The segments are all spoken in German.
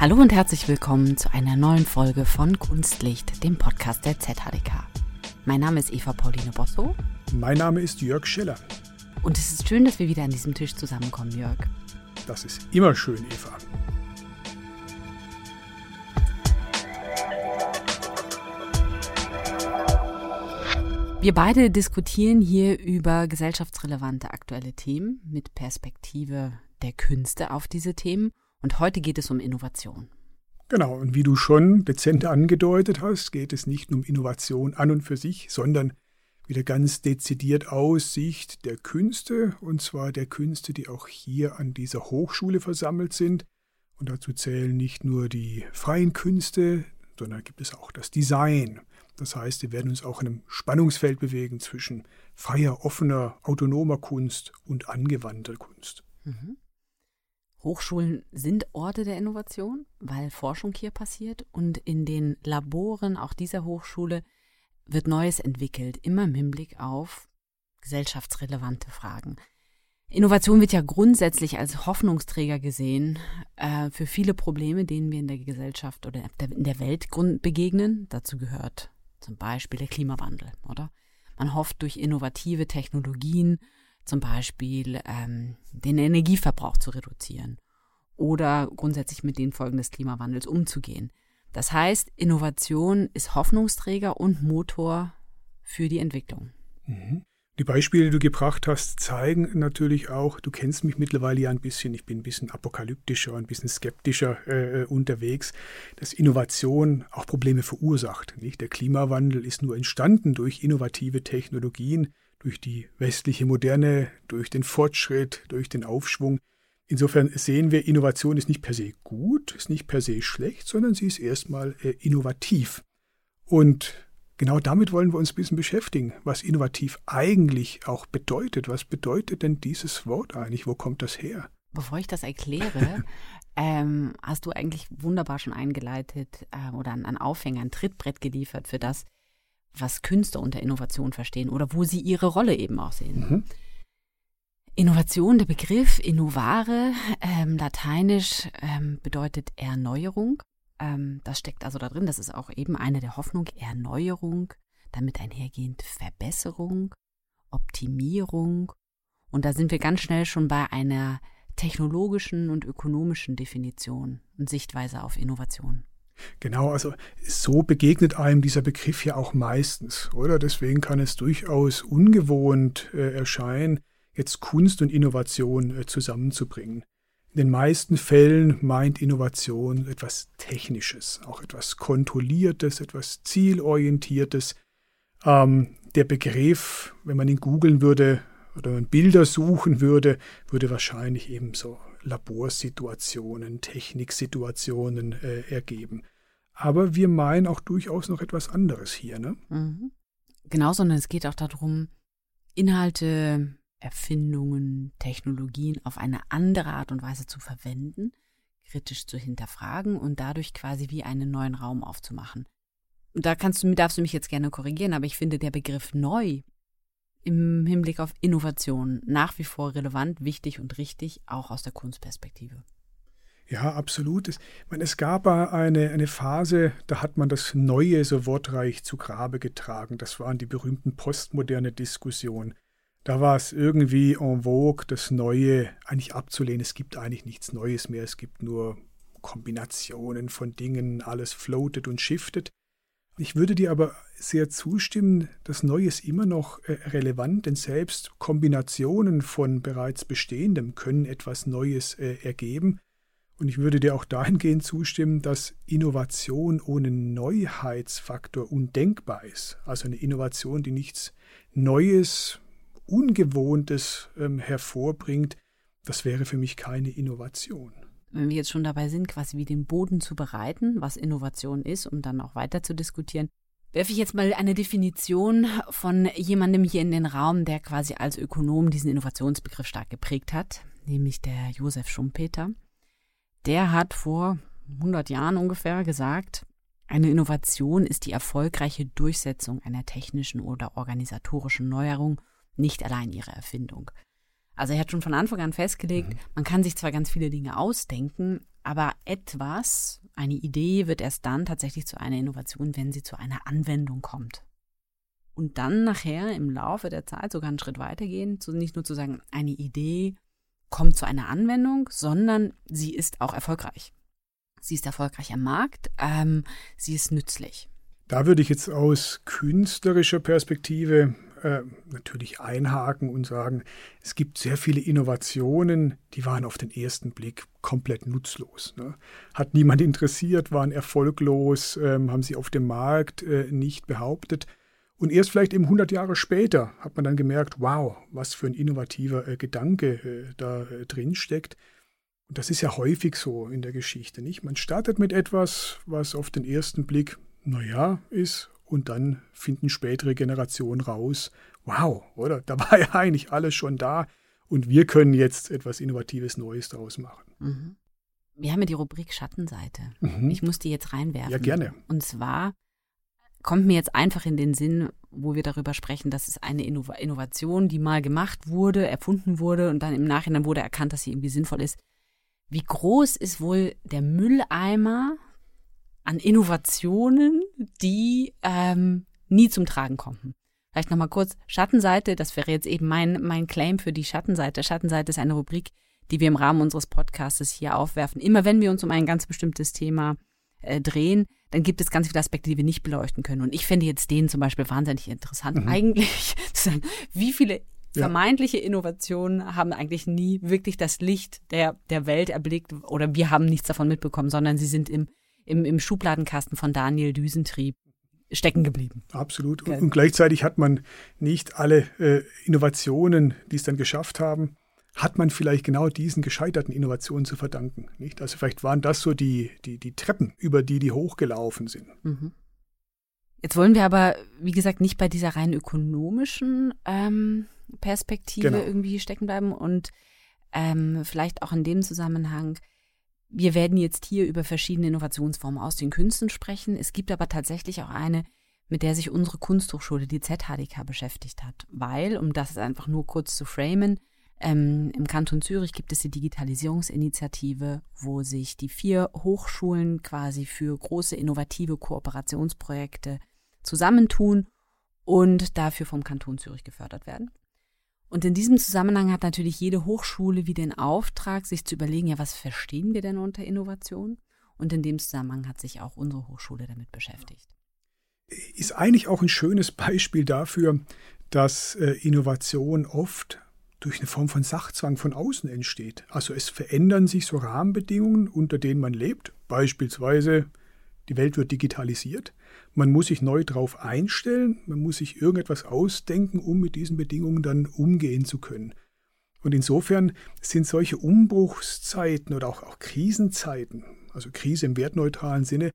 Hallo und herzlich willkommen zu einer neuen Folge von Kunstlicht, dem Podcast der ZHDK. Mein Name ist Eva Pauline Bosso. Mein Name ist Jörg Schiller. Und es ist schön, dass wir wieder an diesem Tisch zusammenkommen, Jörg. Das ist immer schön, Eva. Wir beide diskutieren hier über gesellschaftsrelevante aktuelle Themen mit Perspektive der Künste auf diese Themen. Und heute geht es um Innovation. Genau, und wie du schon dezent angedeutet hast, geht es nicht nur um Innovation an und für sich, sondern wieder ganz dezidiert aus Sicht der Künste, und zwar der Künste, die auch hier an dieser Hochschule versammelt sind. Und dazu zählen nicht nur die freien Künste, sondern gibt es auch das Design, das heißt, wir werden uns auch in einem Spannungsfeld bewegen zwischen freier, offener, autonomer Kunst und angewandter Kunst. Mhm. Hochschulen sind Orte der Innovation, weil Forschung hier passiert und in den Laboren auch dieser Hochschule wird Neues entwickelt, immer im Hinblick auf gesellschaftsrelevante Fragen. Innovation wird ja grundsätzlich als Hoffnungsträger gesehen äh, für viele Probleme, denen wir in der Gesellschaft oder in der Welt begegnen. Dazu gehört zum Beispiel der Klimawandel, oder? Man hofft durch innovative Technologien zum Beispiel ähm, den Energieverbrauch zu reduzieren oder grundsätzlich mit den Folgen des Klimawandels umzugehen. Das heißt, Innovation ist Hoffnungsträger und Motor für die Entwicklung. Mhm. Die Beispiele, die du gebracht hast, zeigen natürlich auch, du kennst mich mittlerweile ja ein bisschen, ich bin ein bisschen apokalyptischer, ein bisschen skeptischer äh, unterwegs, dass Innovation auch Probleme verursacht. Nicht? Der Klimawandel ist nur entstanden durch innovative Technologien, durch die westliche Moderne, durch den Fortschritt, durch den Aufschwung. Insofern sehen wir, Innovation ist nicht per se gut, ist nicht per se schlecht, sondern sie ist erstmal äh, innovativ. Und Genau damit wollen wir uns ein bisschen beschäftigen, was innovativ eigentlich auch bedeutet. Was bedeutet denn dieses Wort eigentlich? Wo kommt das her? Bevor ich das erkläre, ähm, hast du eigentlich wunderbar schon eingeleitet äh, oder einen Aufhänger, ein Trittbrett geliefert für das, was Künstler unter Innovation verstehen oder wo sie ihre Rolle eben auch sehen. Mhm. Innovation, der Begriff innovare, ähm, lateinisch ähm, bedeutet Erneuerung. Ähm, das steckt also da drin. Das ist auch eben eine der Hoffnung, Erneuerung, damit einhergehend Verbesserung, Optimierung. Und da sind wir ganz schnell schon bei einer technologischen und ökonomischen Definition und Sichtweise auf Innovation. Genau, also so begegnet einem dieser Begriff ja auch meistens, oder? Deswegen kann es durchaus ungewohnt äh, erscheinen, jetzt Kunst und Innovation äh, zusammenzubringen. In den meisten Fällen meint Innovation etwas Technisches, auch etwas Kontrolliertes, etwas Zielorientiertes. Ähm, der Begriff, wenn man ihn googeln würde oder man Bilder suchen würde, würde wahrscheinlich eben so Laborsituationen, Techniksituationen äh, ergeben. Aber wir meinen auch durchaus noch etwas anderes hier. Ne? Mhm. Genau, sondern es geht auch darum, Inhalte Erfindungen, Technologien auf eine andere Art und Weise zu verwenden, kritisch zu hinterfragen und dadurch quasi wie einen neuen Raum aufzumachen. Und da kannst du, darfst du mich jetzt gerne korrigieren, aber ich finde der Begriff neu im Hinblick auf Innovation nach wie vor relevant, wichtig und richtig, auch aus der Kunstperspektive. Ja, absolut. Es, meine, es gab eine, eine Phase, da hat man das Neue so wortreich zu Grabe getragen. Das waren die berühmten postmoderne Diskussionen. Da war es irgendwie en vogue, das Neue eigentlich abzulehnen. Es gibt eigentlich nichts Neues mehr. Es gibt nur Kombinationen von Dingen. Alles floatet und shiftet. Ich würde dir aber sehr zustimmen, das Neue ist immer noch äh, relevant, denn selbst Kombinationen von bereits Bestehendem können etwas Neues äh, ergeben. Und ich würde dir auch dahingehend zustimmen, dass Innovation ohne Neuheitsfaktor undenkbar ist. Also eine Innovation, die nichts Neues, Ungewohntes ähm, hervorbringt, das wäre für mich keine Innovation. Wenn wir jetzt schon dabei sind, quasi wie den Boden zu bereiten, was Innovation ist, um dann auch weiter zu diskutieren, werfe ich jetzt mal eine Definition von jemandem hier in den Raum, der quasi als Ökonom diesen Innovationsbegriff stark geprägt hat, nämlich der Josef Schumpeter. Der hat vor 100 Jahren ungefähr gesagt, eine Innovation ist die erfolgreiche Durchsetzung einer technischen oder organisatorischen Neuerung nicht allein ihre Erfindung. Also er hat schon von Anfang an festgelegt, mhm. man kann sich zwar ganz viele Dinge ausdenken, aber etwas, eine Idee wird erst dann tatsächlich zu einer Innovation, wenn sie zu einer Anwendung kommt. Und dann nachher im Laufe der Zeit sogar einen Schritt weitergehen, so nicht nur zu sagen, eine Idee kommt zu einer Anwendung, sondern sie ist auch erfolgreich. Sie ist erfolgreich am Markt, ähm, sie ist nützlich. Da würde ich jetzt aus künstlerischer Perspektive äh, natürlich einhaken und sagen, es gibt sehr viele Innovationen, die waren auf den ersten Blick komplett nutzlos. Ne? Hat niemand interessiert, waren erfolglos, ähm, haben sie auf dem Markt äh, nicht behauptet. Und erst vielleicht eben 100 Jahre später hat man dann gemerkt, wow, was für ein innovativer äh, Gedanke äh, da äh, drin steckt. Und das ist ja häufig so in der Geschichte, nicht? Man startet mit etwas, was auf den ersten Blick, naja, ist und dann finden spätere Generationen raus, wow, oder? Da war ja eigentlich alles schon da und wir können jetzt etwas Innovatives Neues daraus machen. Mhm. Wir haben ja die Rubrik Schattenseite. Mhm. Ich muss die jetzt reinwerfen. Ja, gerne. Und zwar kommt mir jetzt einfach in den Sinn, wo wir darüber sprechen, dass es eine Innovation, die mal gemacht wurde, erfunden wurde und dann im Nachhinein wurde erkannt, dass sie irgendwie sinnvoll ist. Wie groß ist wohl der Mülleimer an Innovationen, die ähm, nie zum Tragen kommen. Vielleicht nochmal kurz Schattenseite, das wäre jetzt eben mein, mein Claim für die Schattenseite. Schattenseite ist eine Rubrik, die wir im Rahmen unseres Podcastes hier aufwerfen. Immer wenn wir uns um ein ganz bestimmtes Thema äh, drehen, dann gibt es ganz viele Aspekte, die wir nicht beleuchten können. Und ich finde jetzt den zum Beispiel wahnsinnig interessant, mhm. eigentlich zu sagen, wie viele vermeintliche Innovationen haben eigentlich nie wirklich das Licht der, der Welt erblickt oder wir haben nichts davon mitbekommen, sondern sie sind im im, im Schubladenkasten von Daniel Düsentrieb stecken geblieben. Absolut. Und, und gleichzeitig hat man nicht alle äh, Innovationen, die es dann geschafft haben, hat man vielleicht genau diesen gescheiterten Innovationen zu verdanken. Nicht? Also vielleicht waren das so die, die, die Treppen, über die die hochgelaufen sind. Mhm. Jetzt wollen wir aber, wie gesagt, nicht bei dieser rein ökonomischen ähm, Perspektive genau. irgendwie stecken bleiben und ähm, vielleicht auch in dem Zusammenhang wir werden jetzt hier über verschiedene Innovationsformen aus den Künsten sprechen. Es gibt aber tatsächlich auch eine, mit der sich unsere Kunsthochschule, die ZHDK, beschäftigt hat. Weil, um das einfach nur kurz zu framen, ähm, im Kanton Zürich gibt es die Digitalisierungsinitiative, wo sich die vier Hochschulen quasi für große innovative Kooperationsprojekte zusammentun und dafür vom Kanton Zürich gefördert werden. Und in diesem Zusammenhang hat natürlich jede Hochschule wie den Auftrag, sich zu überlegen, ja, was verstehen wir denn unter Innovation? Und in dem Zusammenhang hat sich auch unsere Hochschule damit beschäftigt. Ist eigentlich auch ein schönes Beispiel dafür, dass äh, Innovation oft durch eine Form von Sachzwang von außen entsteht. Also es verändern sich so Rahmenbedingungen, unter denen man lebt. Beispielsweise die Welt wird digitalisiert. Man muss sich neu darauf einstellen, man muss sich irgendetwas ausdenken, um mit diesen Bedingungen dann umgehen zu können. Und insofern sind solche Umbruchszeiten oder auch, auch Krisenzeiten, also Krise im wertneutralen Sinne,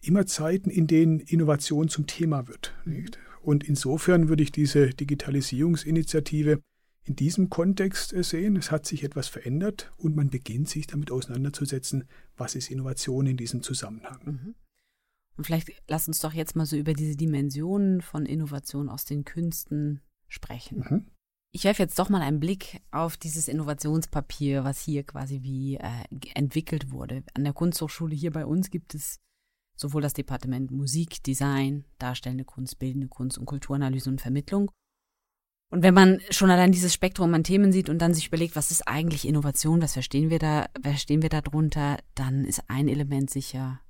immer Zeiten, in denen Innovation zum Thema wird. Nicht? Und insofern würde ich diese Digitalisierungsinitiative in diesem Kontext sehen. Es hat sich etwas verändert und man beginnt sich damit auseinanderzusetzen, was ist Innovation in diesem Zusammenhang. Mhm. Und vielleicht lass uns doch jetzt mal so über diese Dimensionen von Innovation aus den Künsten sprechen. Mhm. Ich werfe jetzt doch mal einen Blick auf dieses Innovationspapier, was hier quasi wie äh, entwickelt wurde. An der Kunsthochschule hier bei uns gibt es sowohl das Departement Musik, Design, Darstellende Kunst, Bildende Kunst und Kulturanalyse und Vermittlung. Und wenn man schon allein dieses Spektrum an Themen sieht und dann sich überlegt, was ist eigentlich Innovation, was verstehen wir da, verstehen wir darunter, dann ist ein Element sicher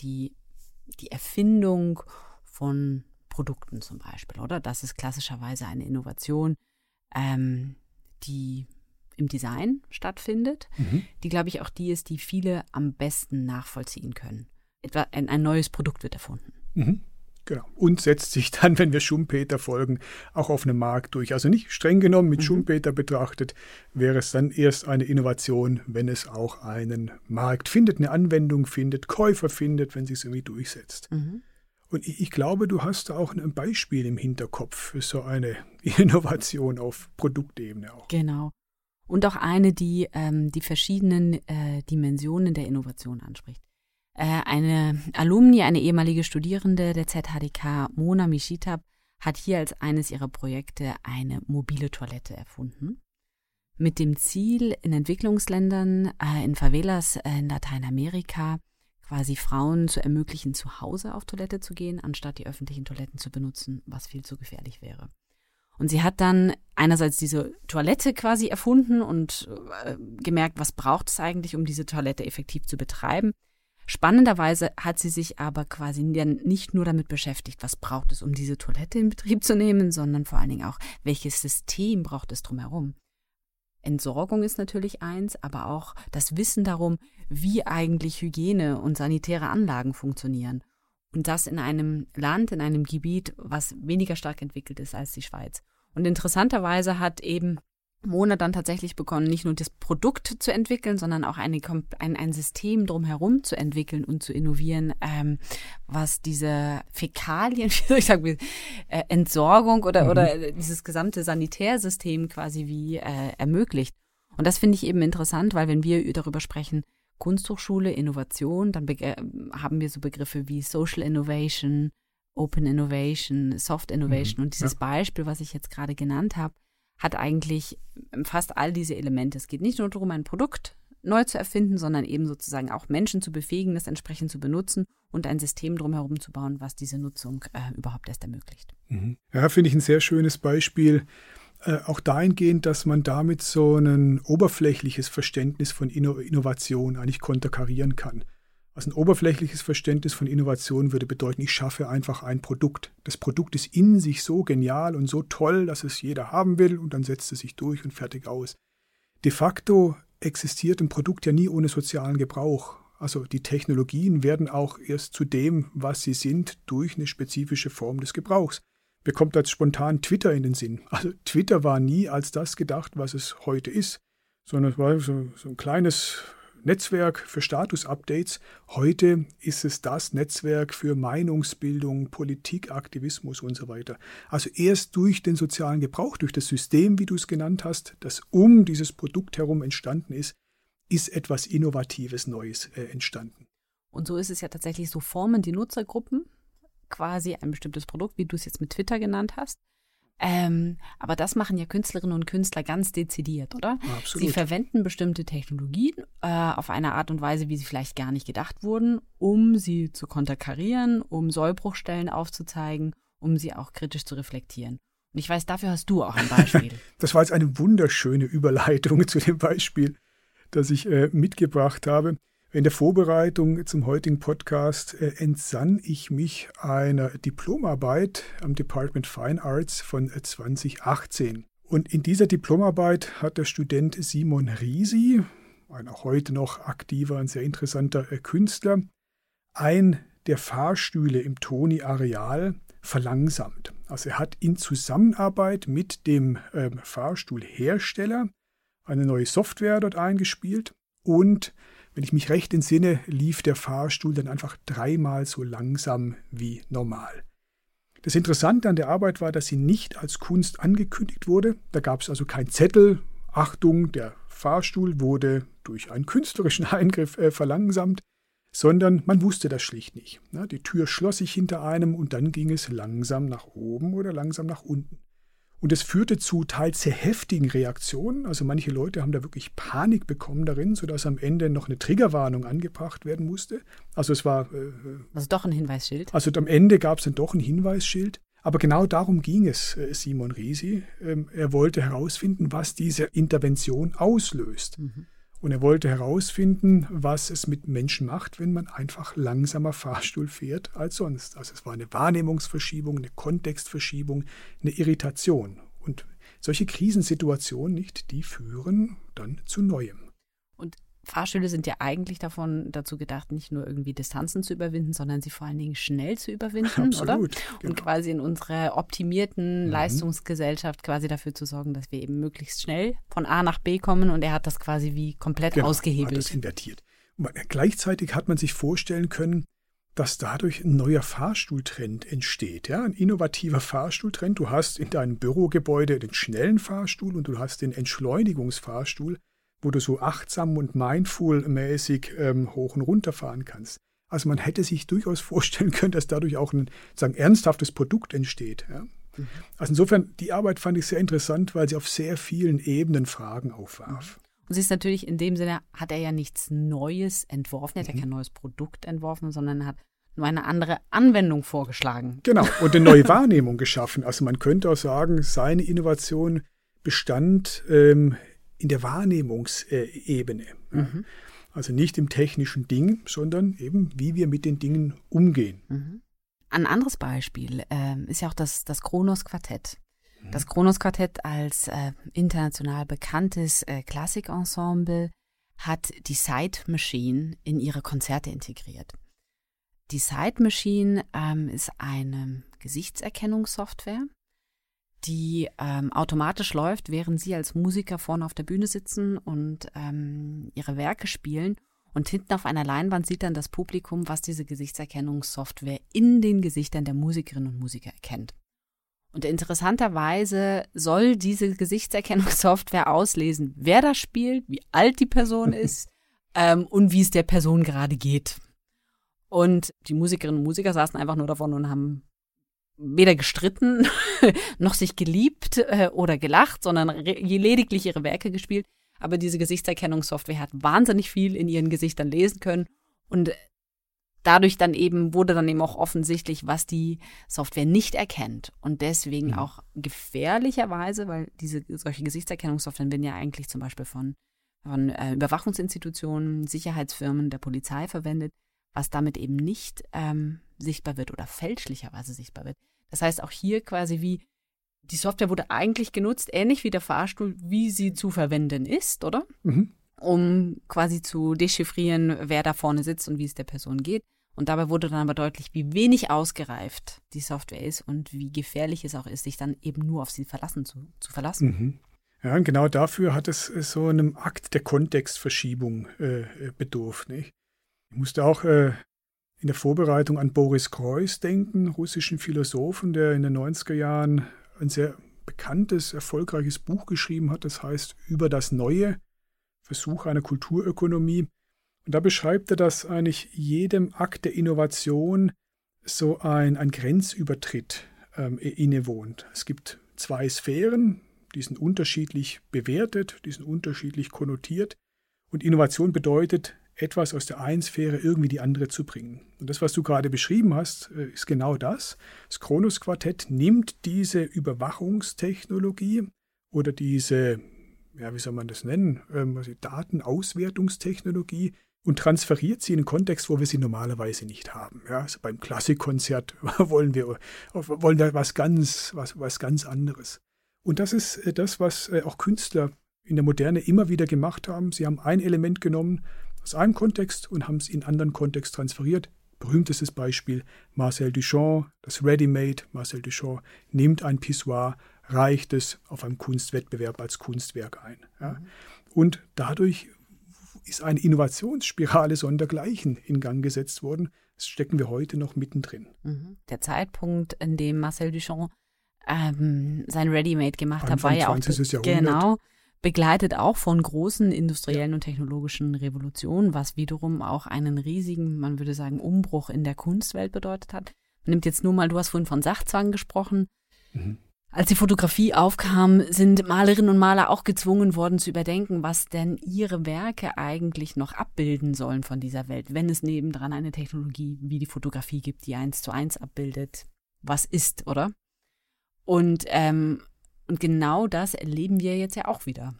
die die Erfindung von Produkten zum Beispiel, oder? Das ist klassischerweise eine Innovation, ähm, die im Design stattfindet, mhm. die, glaube ich, auch die ist, die viele am besten nachvollziehen können. Etwa ein, ein neues Produkt wird erfunden. Mhm. Genau. Und setzt sich dann, wenn wir Schumpeter folgen, auch auf einem Markt durch. Also nicht streng genommen mit mhm. Schumpeter betrachtet, wäre es dann erst eine Innovation, wenn es auch einen Markt findet, eine Anwendung findet, Käufer findet, wenn sich es irgendwie durchsetzt. Mhm. Und ich, ich, glaube, du hast auch ein Beispiel im Hinterkopf für so eine Innovation auf Produktebene auch. Genau. Und auch eine, die ähm, die verschiedenen äh, Dimensionen der Innovation anspricht. Äh, eine Alumni, eine ehemalige Studierende der ZHDK, Mona Mishitab, hat hier als eines ihrer Projekte eine mobile Toilette erfunden. mit dem Ziel, in Entwicklungsländern, äh, in Favelas äh, in Lateinamerika quasi Frauen zu ermöglichen, zu Hause auf Toilette zu gehen, anstatt die öffentlichen Toiletten zu benutzen, was viel zu gefährlich wäre. Und sie hat dann einerseits diese Toilette quasi erfunden und gemerkt, was braucht es eigentlich, um diese Toilette effektiv zu betreiben. Spannenderweise hat sie sich aber quasi nicht nur damit beschäftigt, was braucht es, um diese Toilette in Betrieb zu nehmen, sondern vor allen Dingen auch, welches System braucht es drumherum. Entsorgung ist natürlich eins, aber auch das Wissen darum, wie eigentlich Hygiene und sanitäre Anlagen funktionieren. Und das in einem Land, in einem Gebiet, was weniger stark entwickelt ist als die Schweiz. Und interessanterweise hat eben Mona dann tatsächlich begonnen, nicht nur das Produkt zu entwickeln, sondern auch eine, ein, ein System drumherum zu entwickeln und zu innovieren, ähm, was diese Fäkalien, wie soll ich sagen, äh, Entsorgung oder, mhm. oder dieses gesamte Sanitärsystem quasi wie äh, ermöglicht. Und das finde ich eben interessant, weil wenn wir darüber sprechen, Kunsthochschule, Innovation, dann äh, haben wir so Begriffe wie Social Innovation, Open Innovation, Soft Innovation. Mhm. Und dieses ja. Beispiel, was ich jetzt gerade genannt habe, hat eigentlich fast all diese Elemente. Es geht nicht nur darum, ein Produkt neu zu erfinden, sondern eben sozusagen auch Menschen zu befähigen, das entsprechend zu benutzen und ein System drumherum zu bauen, was diese Nutzung äh, überhaupt erst ermöglicht. Mhm. Ja, finde ich ein sehr schönes Beispiel. Äh, auch dahingehend, dass man damit so ein oberflächliches Verständnis von Inno Innovation eigentlich konterkarieren kann. Also ein oberflächliches Verständnis von Innovation würde bedeuten, ich schaffe einfach ein Produkt. Das Produkt ist in sich so genial und so toll, dass es jeder haben will und dann setzt es sich durch und fertig aus. De facto existiert ein Produkt ja nie ohne sozialen Gebrauch. Also die Technologien werden auch erst zu dem, was sie sind, durch eine spezifische Form des Gebrauchs. Mir kommt als spontan Twitter in den Sinn. Also Twitter war nie als das gedacht, was es heute ist, sondern es war so, so ein kleines Netzwerk für Status-Updates. Heute ist es das Netzwerk für Meinungsbildung, Politik, Aktivismus und so weiter. Also erst durch den sozialen Gebrauch, durch das System, wie du es genannt hast, das um dieses Produkt herum entstanden ist, ist etwas Innovatives, Neues äh, entstanden. Und so ist es ja tatsächlich, so formen die Nutzergruppen quasi ein bestimmtes Produkt, wie du es jetzt mit Twitter genannt hast. Ähm, aber das machen ja Künstlerinnen und Künstler ganz dezidiert, oder? Absolut. Sie verwenden bestimmte Technologien äh, auf eine Art und Weise, wie sie vielleicht gar nicht gedacht wurden, um sie zu konterkarieren, um Sollbruchstellen aufzuzeigen, um sie auch kritisch zu reflektieren. Und ich weiß, dafür hast du auch ein Beispiel. das war jetzt eine wunderschöne Überleitung zu dem Beispiel, das ich äh, mitgebracht habe. In der Vorbereitung zum heutigen Podcast äh, entsann ich mich einer Diplomarbeit am Department Fine Arts von 2018. Äh, Und in dieser Diplomarbeit hat der Student Simon Risi, ein auch heute noch aktiver und sehr interessanter äh, Künstler, ein der Fahrstühle im Toni-Areal verlangsamt. Also er hat in Zusammenarbeit mit dem ähm, Fahrstuhlhersteller eine neue Software dort eingespielt und wenn ich mich recht entsinne, lief der Fahrstuhl dann einfach dreimal so langsam wie normal. Das Interessante an der Arbeit war, dass sie nicht als Kunst angekündigt wurde. Da gab es also keinen Zettel. Achtung, der Fahrstuhl wurde durch einen künstlerischen Eingriff äh, verlangsamt, sondern man wusste das schlicht nicht. Die Tür schloss sich hinter einem und dann ging es langsam nach oben oder langsam nach unten. Und es führte zu teils sehr heftigen Reaktionen. Also manche Leute haben da wirklich Panik bekommen darin, sodass am Ende noch eine Triggerwarnung angebracht werden musste. Also es war. Äh, also doch ein Hinweisschild. Also am Ende gab es dann doch ein Hinweisschild. Aber genau darum ging es äh, Simon Risi. Ähm, er wollte herausfinden, was diese Intervention auslöst. Mhm. Und er wollte herausfinden, was es mit Menschen macht, wenn man einfach langsamer Fahrstuhl fährt als sonst. Also es war eine Wahrnehmungsverschiebung, eine Kontextverschiebung, eine Irritation. Und solche Krisensituationen nicht, die führen dann zu Neuem. Fahrstühle sind ja eigentlich davon dazu gedacht, nicht nur irgendwie Distanzen zu überwinden, sondern sie vor allen Dingen schnell zu überwinden, Absolut, oder? Genau. Und quasi in unserer optimierten mhm. Leistungsgesellschaft quasi dafür zu sorgen, dass wir eben möglichst schnell von A nach B kommen und er hat das quasi wie komplett genau, ausgehebelt. Hat das invertiert. Und gleichzeitig hat man sich vorstellen können, dass dadurch ein neuer Fahrstuhltrend entsteht, ja, ein innovativer Fahrstuhltrend. Du hast in deinem Bürogebäude den schnellen Fahrstuhl und du hast den Entschleunigungsfahrstuhl wo du so achtsam und mindful-mäßig ähm, hoch und runter fahren kannst. Also man hätte sich durchaus vorstellen können, dass dadurch auch ein sagen, ernsthaftes Produkt entsteht. Ja? Mhm. Also insofern, die Arbeit fand ich sehr interessant, weil sie auf sehr vielen Ebenen Fragen aufwarf. Und sie ist natürlich in dem Sinne, hat er ja nichts Neues entworfen, er hat mhm. ja kein neues Produkt entworfen, sondern hat nur eine andere Anwendung vorgeschlagen. Genau, und eine neue Wahrnehmung geschaffen. Also man könnte auch sagen, seine Innovation bestand ähm, in der Wahrnehmungsebene. Mhm. Also nicht im technischen Ding, sondern eben, wie wir mit den Dingen umgehen. Mhm. Ein anderes Beispiel äh, ist ja auch das, das Kronos-Quartett. Mhm. Das Kronos-Quartett als äh, international bekanntes äh, Klassikensemble hat die Sight Machine in ihre Konzerte integriert. Die Sight Machine ähm, ist eine Gesichtserkennungssoftware, die ähm, automatisch läuft, während Sie als Musiker vorne auf der Bühne sitzen und ähm, Ihre Werke spielen. Und hinten auf einer Leinwand sieht dann das Publikum, was diese Gesichtserkennungssoftware in den Gesichtern der Musikerinnen und Musiker erkennt. Und interessanterweise soll diese Gesichtserkennungssoftware auslesen, wer da spielt, wie alt die Person ist ähm, und wie es der Person gerade geht. Und die Musikerinnen und Musiker saßen einfach nur davon und haben weder gestritten noch sich geliebt äh, oder gelacht, sondern lediglich ihre Werke gespielt. Aber diese Gesichtserkennungssoftware hat wahnsinnig viel in ihren Gesichtern lesen können und dadurch dann eben wurde dann eben auch offensichtlich, was die Software nicht erkennt und deswegen mhm. auch gefährlicherweise, weil diese solche Gesichtserkennungssoftware werden ja eigentlich zum Beispiel von, von äh, Überwachungsinstitutionen, Sicherheitsfirmen, der Polizei verwendet, was damit eben nicht ähm, sichtbar wird oder fälschlicherweise sichtbar wird. Das heißt auch hier quasi wie die Software wurde eigentlich genutzt, ähnlich wie der Fahrstuhl, wie sie zu verwenden ist, oder? Mhm. Um quasi zu dechiffrieren, wer da vorne sitzt und wie es der Person geht. Und dabei wurde dann aber deutlich, wie wenig ausgereift die Software ist und wie gefährlich es auch ist, sich dann eben nur auf sie verlassen zu, zu verlassen. Mhm. Ja, und genau dafür hat es so einem Akt der Kontextverschiebung äh, äh bedurft. Nicht? Ich musste auch äh, in der Vorbereitung an Boris Kreuz denken, russischen Philosophen, der in den 90er Jahren ein sehr bekanntes, erfolgreiches Buch geschrieben hat, das heißt Über das Neue, Versuch einer Kulturökonomie. Und da beschreibt er, dass eigentlich jedem Akt der Innovation so ein, ein Grenzübertritt ähm, innewohnt. Es gibt zwei Sphären, die sind unterschiedlich bewertet, die sind unterschiedlich konnotiert. Und Innovation bedeutet, etwas aus der einen Sphäre irgendwie die andere zu bringen. Und das, was du gerade beschrieben hast, äh, ist genau das. Das Kronos-Quartett nimmt diese Überwachungstechnologie oder diese, ja, wie soll man das nennen, ähm, Datenauswertungstechnologie und transferiert sie in einen Kontext, wo wir sie normalerweise nicht haben. Ja, also beim Klassikkonzert wollen wir, wollen wir was ganz, was, was ganz anderes. Und das ist äh, das, was äh, auch Künstler in der Moderne immer wieder gemacht haben. Sie haben ein Element genommen, aus einem Kontext und haben es in einen anderen Kontext transferiert. Berühmtestes Beispiel Marcel Duchamp, das Ready-Made. Marcel Duchamp nimmt ein Pissoir, reicht es auf einem Kunstwettbewerb als Kunstwerk ein. Ja. Mhm. Und dadurch ist eine Innovationsspirale sondergleichen in Gang gesetzt worden. Das stecken wir heute noch mittendrin. Mhm. Der Zeitpunkt, in dem Marcel Duchamp ähm, sein Ready-Made gemacht hat, war ja auch genau begleitet auch von großen industriellen und technologischen Revolutionen, was wiederum auch einen riesigen, man würde sagen, Umbruch in der Kunstwelt bedeutet hat. Man nimmt jetzt nur mal, du hast vorhin von Sachzwang gesprochen. Mhm. Als die Fotografie aufkam, sind Malerinnen und Maler auch gezwungen worden zu überdenken, was denn ihre Werke eigentlich noch abbilden sollen von dieser Welt, wenn es nebendran eine Technologie wie die Fotografie gibt, die eins zu eins abbildet. Was ist, oder? Und ähm, und genau das erleben wir jetzt ja auch wieder.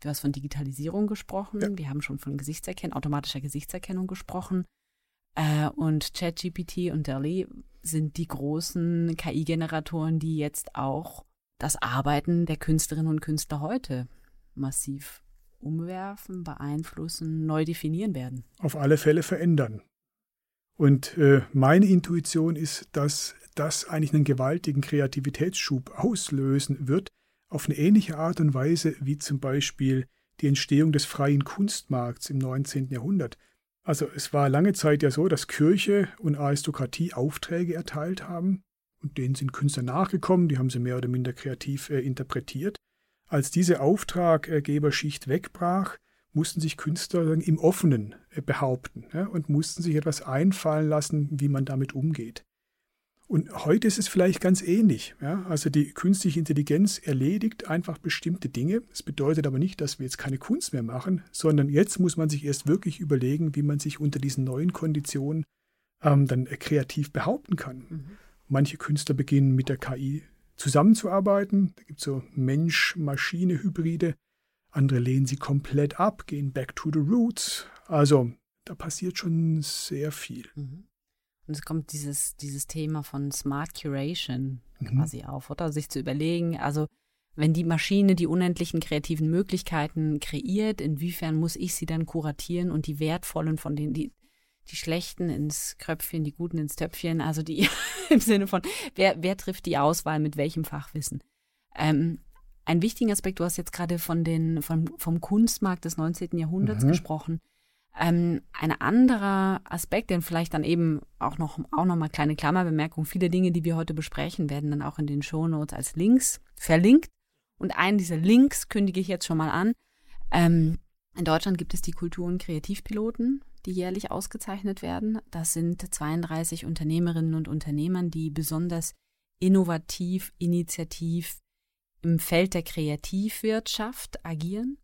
Du hast von Digitalisierung gesprochen, ja. wir haben schon von Gesichtserkennung, automatischer Gesichtserkennung gesprochen. Äh, und ChatGPT und DALI sind die großen KI-Generatoren, die jetzt auch das Arbeiten der Künstlerinnen und Künstler heute massiv umwerfen, beeinflussen, neu definieren werden. Auf alle Fälle verändern. Und äh, meine Intuition ist, dass das eigentlich einen gewaltigen Kreativitätsschub auslösen wird, auf eine ähnliche Art und Weise wie zum Beispiel die Entstehung des freien Kunstmarkts im 19. Jahrhundert. Also es war lange Zeit ja so, dass Kirche und Aristokratie Aufträge erteilt haben und denen sind Künstler nachgekommen, die haben sie mehr oder minder kreativ äh, interpretiert. Als diese Auftraggeberschicht wegbrach, mussten sich Künstler im Offenen äh, behaupten ja, und mussten sich etwas einfallen lassen, wie man damit umgeht. Und heute ist es vielleicht ganz ähnlich. Ja? Also die künstliche Intelligenz erledigt einfach bestimmte Dinge. Das bedeutet aber nicht, dass wir jetzt keine Kunst mehr machen, sondern jetzt muss man sich erst wirklich überlegen, wie man sich unter diesen neuen Konditionen ähm, dann kreativ behaupten kann. Mhm. Manche Künstler beginnen mit der KI zusammenzuarbeiten. Da gibt es so Mensch-Maschine-Hybride. Andere lehnen sie komplett ab, gehen back to the roots. Also da passiert schon sehr viel. Mhm. Und es kommt dieses, dieses Thema von Smart Curation mhm. quasi auf, oder? Sich zu überlegen, also wenn die Maschine die unendlichen kreativen Möglichkeiten kreiert, inwiefern muss ich sie dann kuratieren und die wertvollen von denen, die, die schlechten ins Kröpfchen, die guten ins Töpfchen, also die im Sinne von, wer, wer trifft die Auswahl mit welchem Fachwissen? Ähm, ein wichtiger Aspekt, du hast jetzt gerade von den, vom, vom Kunstmarkt des 19. Jahrhunderts mhm. gesprochen. Ähm, ein anderer Aspekt, den vielleicht dann eben auch noch, auch noch mal kleine Klammerbemerkung, viele Dinge, die wir heute besprechen, werden dann auch in den Shownotes als Links verlinkt. Und einen dieser Links kündige ich jetzt schon mal an. Ähm, in Deutschland gibt es die Kultur- und Kreativpiloten, die jährlich ausgezeichnet werden. Das sind 32 Unternehmerinnen und Unternehmern, die besonders innovativ, initiativ im Feld der Kreativwirtschaft agieren.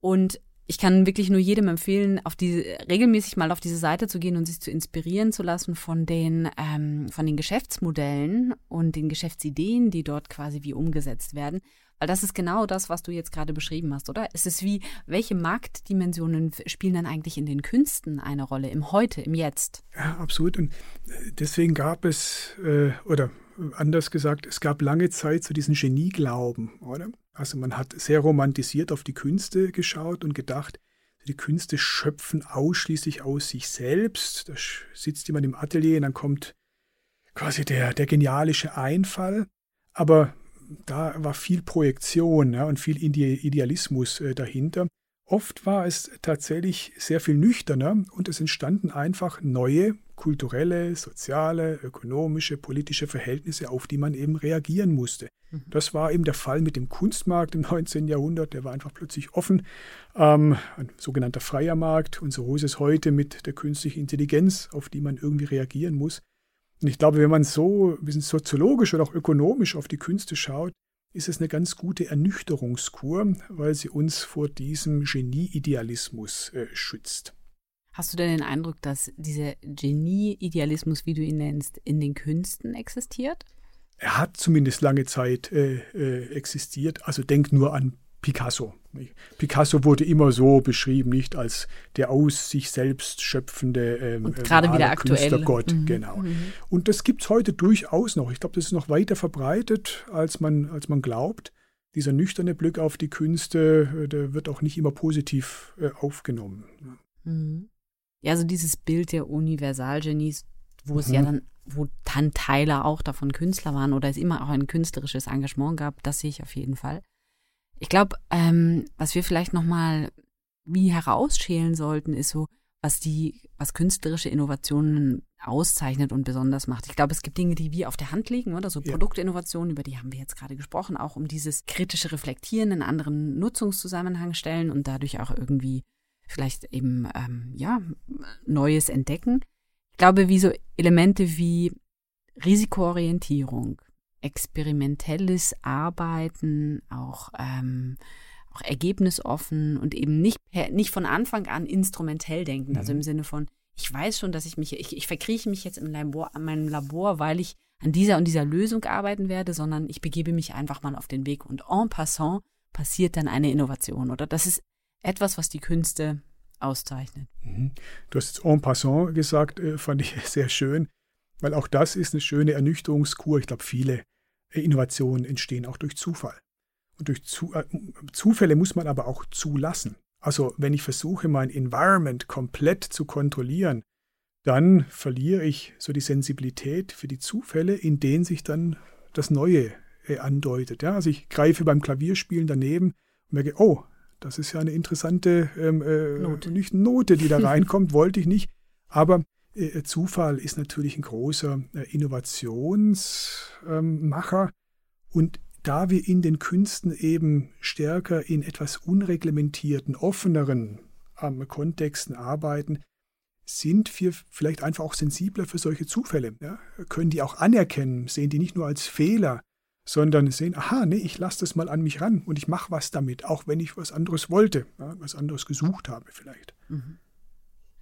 Und ich kann wirklich nur jedem empfehlen, auf diese, regelmäßig mal auf diese Seite zu gehen und sich zu inspirieren zu lassen von den, ähm, von den Geschäftsmodellen und den Geschäftsideen, die dort quasi wie umgesetzt werden. Weil das ist genau das, was du jetzt gerade beschrieben hast, oder? Es ist wie, welche Marktdimensionen spielen dann eigentlich in den Künsten eine Rolle, im Heute, im Jetzt? Ja, absolut. Und äh, deswegen gab es, äh, oder anders gesagt, es gab lange Zeit so diesen Genieglauben, oder? Also man hat sehr romantisiert auf die Künste geschaut und gedacht, die Künste schöpfen ausschließlich aus sich selbst. Da sitzt jemand im Atelier und dann kommt quasi der, der genialische Einfall. Aber da war viel Projektion ja, und viel Idealismus äh, dahinter. Oft war es tatsächlich sehr viel nüchterner und es entstanden einfach neue kulturelle, soziale, ökonomische, politische Verhältnisse, auf die man eben reagieren musste. Mhm. Das war eben der Fall mit dem Kunstmarkt im 19. Jahrhundert. Der war einfach plötzlich offen, ähm, ein sogenannter freier Markt. Und so ist es heute mit der künstlichen Intelligenz, auf die man irgendwie reagieren muss. Und ich glaube, wenn man so ein bisschen soziologisch oder auch ökonomisch auf die Künste schaut, ist es eine ganz gute Ernüchterungskur, weil sie uns vor diesem Genie-Idealismus äh, schützt. Hast du denn den Eindruck, dass dieser Genie-Idealismus, wie du ihn nennst, in den Künsten existiert? Er hat zumindest lange Zeit äh, äh, existiert. Also denk nur an Picasso. Picasso wurde immer so beschrieben, nicht als der aus sich selbst schöpfende ähm, Und gerade wieder aktuell. Künstlergott. Mhm. Genau. Mhm. Und das gibt es heute durchaus noch. Ich glaube, das ist noch weiter verbreitet, als man, als man glaubt. Dieser nüchterne Blick auf die Künste, äh, der wird auch nicht immer positiv äh, aufgenommen. Mhm. Ja, so dieses Bild der Universalgenies, wo es mhm. ja dann, wo dann Teile auch davon Künstler waren oder es immer auch ein künstlerisches Engagement gab, das sehe ich auf jeden Fall. Ich glaube, ähm, was wir vielleicht nochmal wie herausschälen sollten, ist so, was die, was künstlerische Innovationen auszeichnet und besonders macht. Ich glaube, es gibt Dinge, die wir auf der Hand liegen, oder so ja. Produktinnovationen, über die haben wir jetzt gerade gesprochen, auch um dieses kritische Reflektieren in anderen Nutzungszusammenhang stellen und dadurch auch irgendwie vielleicht eben ähm, ja Neues entdecken. Ich glaube, wie so Elemente wie Risikoorientierung, experimentelles Arbeiten, auch ähm, auch ergebnisoffen und eben nicht nicht von Anfang an instrumentell denken, also im mhm. Sinne von ich weiß schon, dass ich mich ich, ich verkrieche mich jetzt im Labor an meinem Labor, weil ich an dieser und dieser Lösung arbeiten werde, sondern ich begebe mich einfach mal auf den Weg und en passant passiert dann eine Innovation oder das ist etwas, was die Künste auszeichnet. Mhm. Du hast jetzt en passant gesagt, äh, fand ich sehr schön, weil auch das ist eine schöne Ernüchterungskur. Ich glaube, viele Innovationen entstehen auch durch Zufall. Und durch Zu äh, Zufälle muss man aber auch zulassen. Also wenn ich versuche, mein Environment komplett zu kontrollieren, dann verliere ich so die Sensibilität für die Zufälle, in denen sich dann das Neue äh, andeutet. Ja, also ich greife beim Klavierspielen daneben und merke, oh, das ist ja eine interessante ähm, äh, Note. Nicht Note, die da reinkommt, wollte ich nicht. Aber Zufall ist natürlich ein großer äh, Innovationsmacher. Und da wir in den Künsten eben stärker in etwas unreglementierten, offeneren ähm, Kontexten arbeiten, sind wir vielleicht einfach auch sensibler für solche Zufälle. Ja? Können die auch anerkennen, sehen die nicht nur als Fehler, sondern sehen, aha, nee, ich lasse das mal an mich ran und ich mache was damit, auch wenn ich was anderes wollte, ja, was anderes gesucht habe vielleicht. Mhm.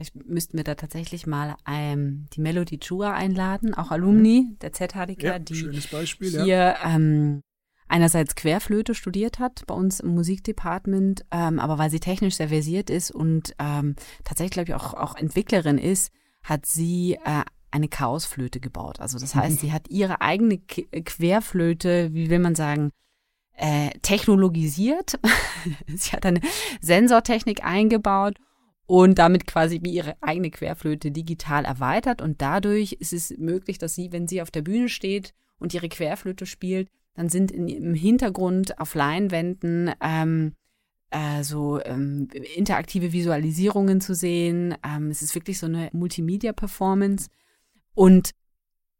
Vielleicht müssten wir da tatsächlich mal ähm, die Melody Chua einladen, auch Alumni der ZHDK, ja, die Beispiel, hier ja. ähm, einerseits Querflöte studiert hat bei uns im Musikdepartment, ähm, aber weil sie technisch sehr versiert ist und ähm, tatsächlich, glaube ich, auch, auch Entwicklerin ist, hat sie äh, eine Chaosflöte gebaut. Also das heißt, sie hat ihre eigene Querflöte, wie will man sagen, äh, technologisiert. sie hat eine Sensortechnik eingebaut und damit quasi wie ihre eigene Querflöte digital erweitert. Und dadurch ist es möglich, dass sie, wenn sie auf der Bühne steht und ihre Querflöte spielt, dann sind in, im Hintergrund auf Leinwänden ähm, äh, so ähm, interaktive Visualisierungen zu sehen. Ähm, es ist wirklich so eine Multimedia-Performance. Und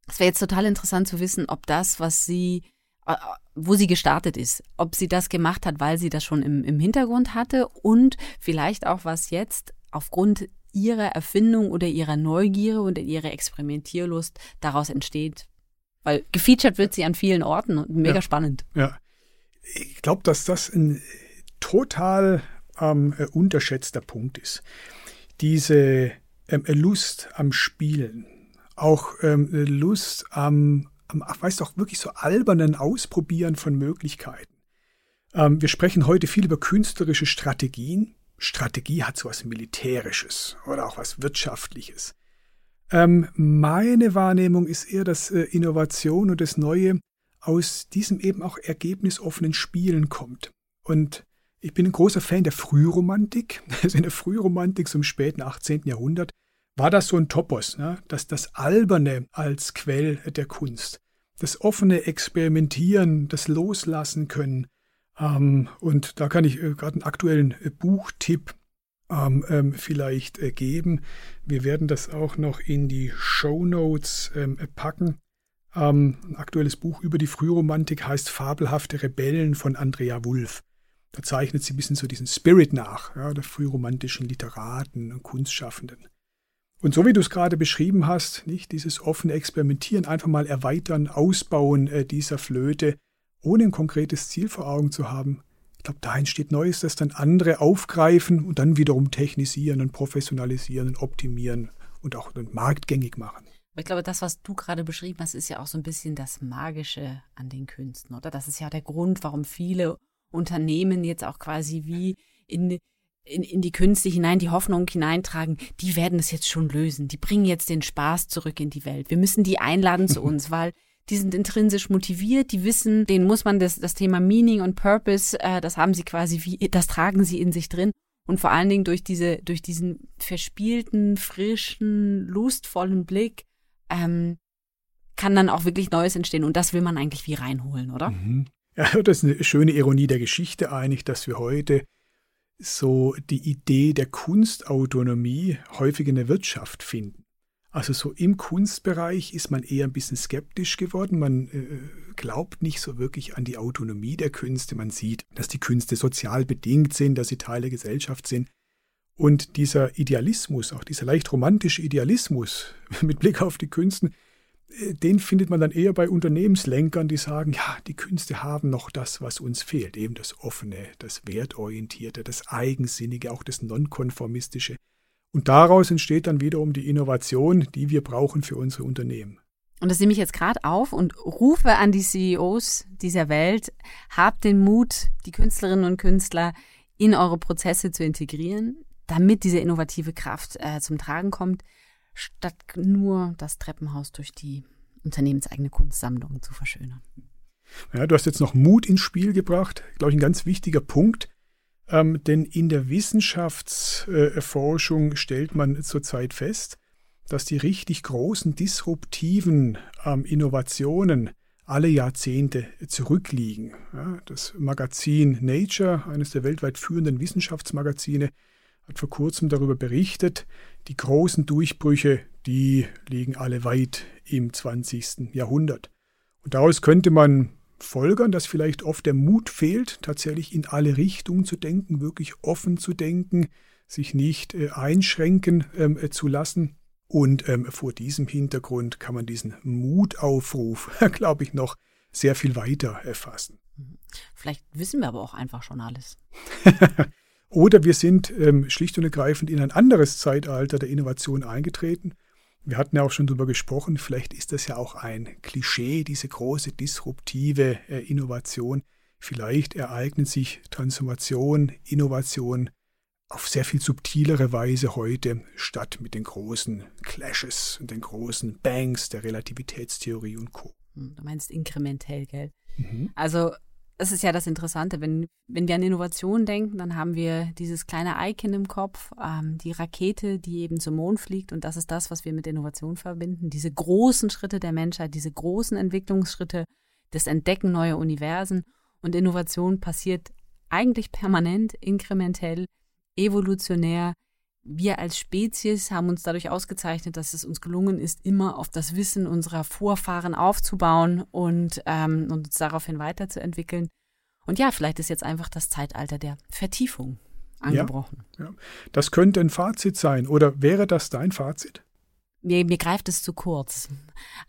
es wäre jetzt total interessant zu wissen, ob das, was sie, äh, wo sie gestartet ist, ob sie das gemacht hat, weil sie das schon im, im Hintergrund hatte und vielleicht auch, was jetzt aufgrund ihrer Erfindung oder ihrer Neugier oder ihrer Experimentierlust daraus entsteht, weil gefeatured wird sie an vielen Orten und mega ja, spannend. Ja. Ich glaube, dass das ein total ähm, äh, unterschätzter Punkt ist. Diese ähm, Lust am Spielen, auch ähm, Lust am, am, ach, weißt du, auch wirklich so albernen Ausprobieren von Möglichkeiten. Ähm, wir sprechen heute viel über künstlerische Strategien. Strategie hat so was Militärisches oder auch was Wirtschaftliches. Ähm, meine Wahrnehmung ist eher, dass äh, Innovation und das Neue aus diesem eben auch ergebnisoffenen Spielen kommt. Und ich bin ein großer Fan der Frühromantik. Also in der Frühromantik, im späten 18. Jahrhundert, war das so ein Topos, ne? dass das Alberne als Quell der Kunst, das offene Experimentieren, das Loslassen können. Ähm, und da kann ich äh, gerade einen aktuellen äh, Buchtipp ähm, ähm, vielleicht äh, geben. Wir werden das auch noch in die Show Notes packen. Ein aktuelles Buch über die Frühromantik heißt Fabelhafte Rebellen von Andrea Wulff. Da zeichnet sie ein bisschen so diesen Spirit nach, ja, der frühromantischen Literaten und Kunstschaffenden. Und so wie du es gerade beschrieben hast, nicht dieses offene Experimentieren, einfach mal erweitern, ausbauen dieser Flöte, ohne ein konkretes Ziel vor Augen zu haben, ich glaube, da entsteht Neues, das dann andere aufgreifen und dann wiederum technisieren und professionalisieren und optimieren und auch dann marktgängig machen. Ich glaube, das, was du gerade beschrieben hast, ist ja auch so ein bisschen das Magische an den Künsten, oder? Das ist ja der Grund, warum viele Unternehmen jetzt auch quasi wie in, in, in die Künste hinein, die Hoffnung hineintragen, die werden es jetzt schon lösen. Die bringen jetzt den Spaß zurück in die Welt. Wir müssen die einladen zu uns, weil die sind intrinsisch motiviert, die wissen, denen muss man das, das Thema Meaning und Purpose, äh, das haben sie quasi wie, das tragen sie in sich drin. Und vor allen Dingen durch diese, durch diesen verspielten, frischen, lustvollen Blick, ähm, kann dann auch wirklich Neues entstehen. Und das will man eigentlich wie reinholen, oder? Mhm. Ja, das ist eine schöne Ironie der Geschichte eigentlich, dass wir heute so die Idee der Kunstautonomie häufig in der Wirtschaft finden. Also so im Kunstbereich ist man eher ein bisschen skeptisch geworden. Man äh, glaubt nicht so wirklich an die Autonomie der Künste. Man sieht, dass die Künste sozial bedingt sind, dass sie Teil der Gesellschaft sind. Und dieser Idealismus, auch dieser leicht romantische Idealismus mit Blick auf die Künsten, äh, den findet man dann eher bei Unternehmenslenkern, die sagen, ja, die Künste haben noch das, was uns fehlt, eben das Offene, das Wertorientierte, das Eigensinnige, auch das Nonkonformistische. Und daraus entsteht dann wiederum die Innovation, die wir brauchen für unsere Unternehmen. Und das nehme ich jetzt gerade auf und rufe an die CEOs dieser Welt, habt den Mut, die Künstlerinnen und Künstler in eure Prozesse zu integrieren, damit diese innovative Kraft äh, zum Tragen kommt, statt nur das Treppenhaus durch die unternehmenseigene Kunstsammlung zu verschönern. Ja, du hast jetzt noch Mut ins Spiel gebracht, glaube ich, ein ganz wichtiger Punkt. Ähm, denn in der Wissenschaftsforschung äh, stellt man zurzeit fest, dass die richtig großen disruptiven ähm, Innovationen alle Jahrzehnte zurückliegen. Ja, das Magazin Nature, eines der weltweit führenden Wissenschaftsmagazine, hat vor kurzem darüber berichtet, die großen Durchbrüche, die liegen alle weit im 20. Jahrhundert. Und daraus könnte man folgern, dass vielleicht oft der Mut fehlt, tatsächlich in alle Richtungen zu denken, wirklich offen zu denken, sich nicht äh, einschränken ähm, äh, zu lassen. Und ähm, vor diesem Hintergrund kann man diesen Mutaufruf, glaube ich, noch sehr viel weiter erfassen. Vielleicht wissen wir aber auch einfach schon alles. Oder wir sind ähm, schlicht und ergreifend in ein anderes Zeitalter der Innovation eingetreten. Wir hatten ja auch schon darüber gesprochen, vielleicht ist das ja auch ein Klischee, diese große disruptive äh, Innovation. Vielleicht ereignet sich Transformation, Innovation auf sehr viel subtilere Weise heute, statt mit den großen Clashes und den großen Bangs der Relativitätstheorie und Co. Hm, du meinst inkrementell, gell? Mhm. Also das ist ja das Interessante. Wenn, wenn wir an Innovation denken, dann haben wir dieses kleine Icon im Kopf, ähm, die Rakete, die eben zum Mond fliegt. Und das ist das, was wir mit Innovation verbinden. Diese großen Schritte der Menschheit, diese großen Entwicklungsschritte, das Entdecken neuer Universen. Und Innovation passiert eigentlich permanent, inkrementell, evolutionär. Wir als Spezies haben uns dadurch ausgezeichnet, dass es uns gelungen ist, immer auf das Wissen unserer Vorfahren aufzubauen und, ähm, und uns daraufhin weiterzuentwickeln. Und ja, vielleicht ist jetzt einfach das Zeitalter der Vertiefung angebrochen. Ja, ja. Das könnte ein Fazit sein. Oder wäre das dein Fazit? Mir, mir greift es zu kurz.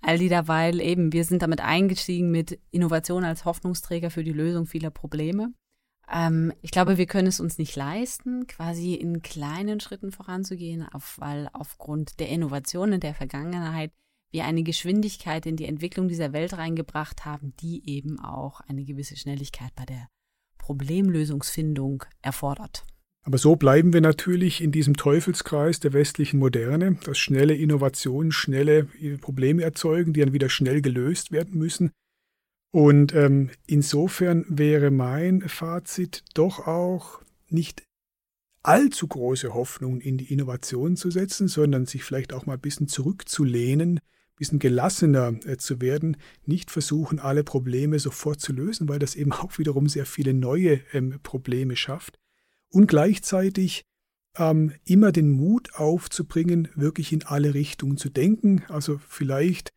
All die derweil eben, wir sind damit eingestiegen mit Innovation als Hoffnungsträger für die Lösung vieler Probleme. Ähm, ich glaube, wir können es uns nicht leisten, quasi in kleinen Schritten voranzugehen, auf, weil aufgrund der Innovationen der Vergangenheit wir eine Geschwindigkeit in die Entwicklung dieser Welt reingebracht haben, die eben auch eine gewisse Schnelligkeit bei der Problemlösungsfindung erfordert. Aber so bleiben wir natürlich in diesem Teufelskreis der westlichen Moderne, dass schnelle Innovationen schnelle Probleme erzeugen, die dann wieder schnell gelöst werden müssen. Und ähm, insofern wäre mein Fazit doch auch nicht allzu große Hoffnungen in die Innovation zu setzen, sondern sich vielleicht auch mal ein bisschen zurückzulehnen, ein bisschen gelassener äh, zu werden, nicht versuchen, alle Probleme sofort zu lösen, weil das eben auch wiederum sehr viele neue ähm, Probleme schafft. Und gleichzeitig ähm, immer den Mut aufzubringen, wirklich in alle Richtungen zu denken. Also vielleicht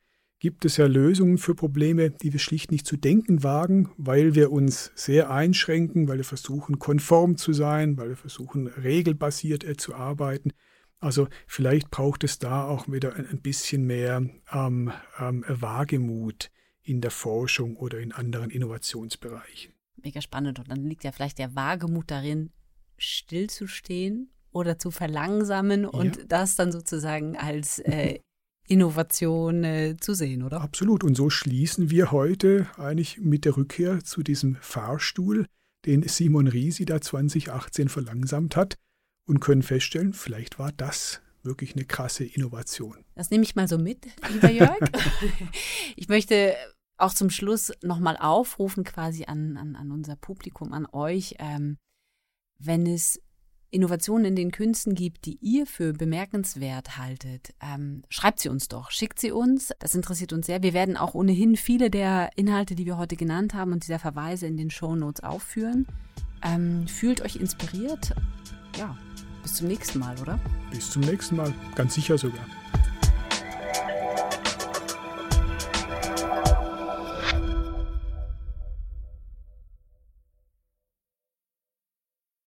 gibt es ja Lösungen für Probleme, die wir schlicht nicht zu denken wagen, weil wir uns sehr einschränken, weil wir versuchen, konform zu sein, weil wir versuchen, regelbasiert äh, zu arbeiten. Also vielleicht braucht es da auch wieder ein, ein bisschen mehr ähm, ähm, Wagemut in der Forschung oder in anderen Innovationsbereichen. Mega spannend. Und dann liegt ja vielleicht der Wagemut darin, stillzustehen oder zu verlangsamen und ja. das dann sozusagen als äh, Innovation äh, zu sehen, oder? Absolut. Und so schließen wir heute eigentlich mit der Rückkehr zu diesem Fahrstuhl, den Simon Risi da 2018 verlangsamt hat und können feststellen, vielleicht war das wirklich eine krasse Innovation. Das nehme ich mal so mit, lieber Jörg. ich möchte auch zum Schluss nochmal aufrufen quasi an, an, an unser Publikum, an euch, ähm, wenn es Innovationen in den Künsten gibt, die ihr für bemerkenswert haltet, ähm, schreibt sie uns doch, schickt sie uns. Das interessiert uns sehr. Wir werden auch ohnehin viele der Inhalte, die wir heute genannt haben und dieser Verweise in den Show Notes aufführen. Ähm, fühlt euch inspiriert. Ja, bis zum nächsten Mal, oder? Bis zum nächsten Mal, ganz sicher sogar.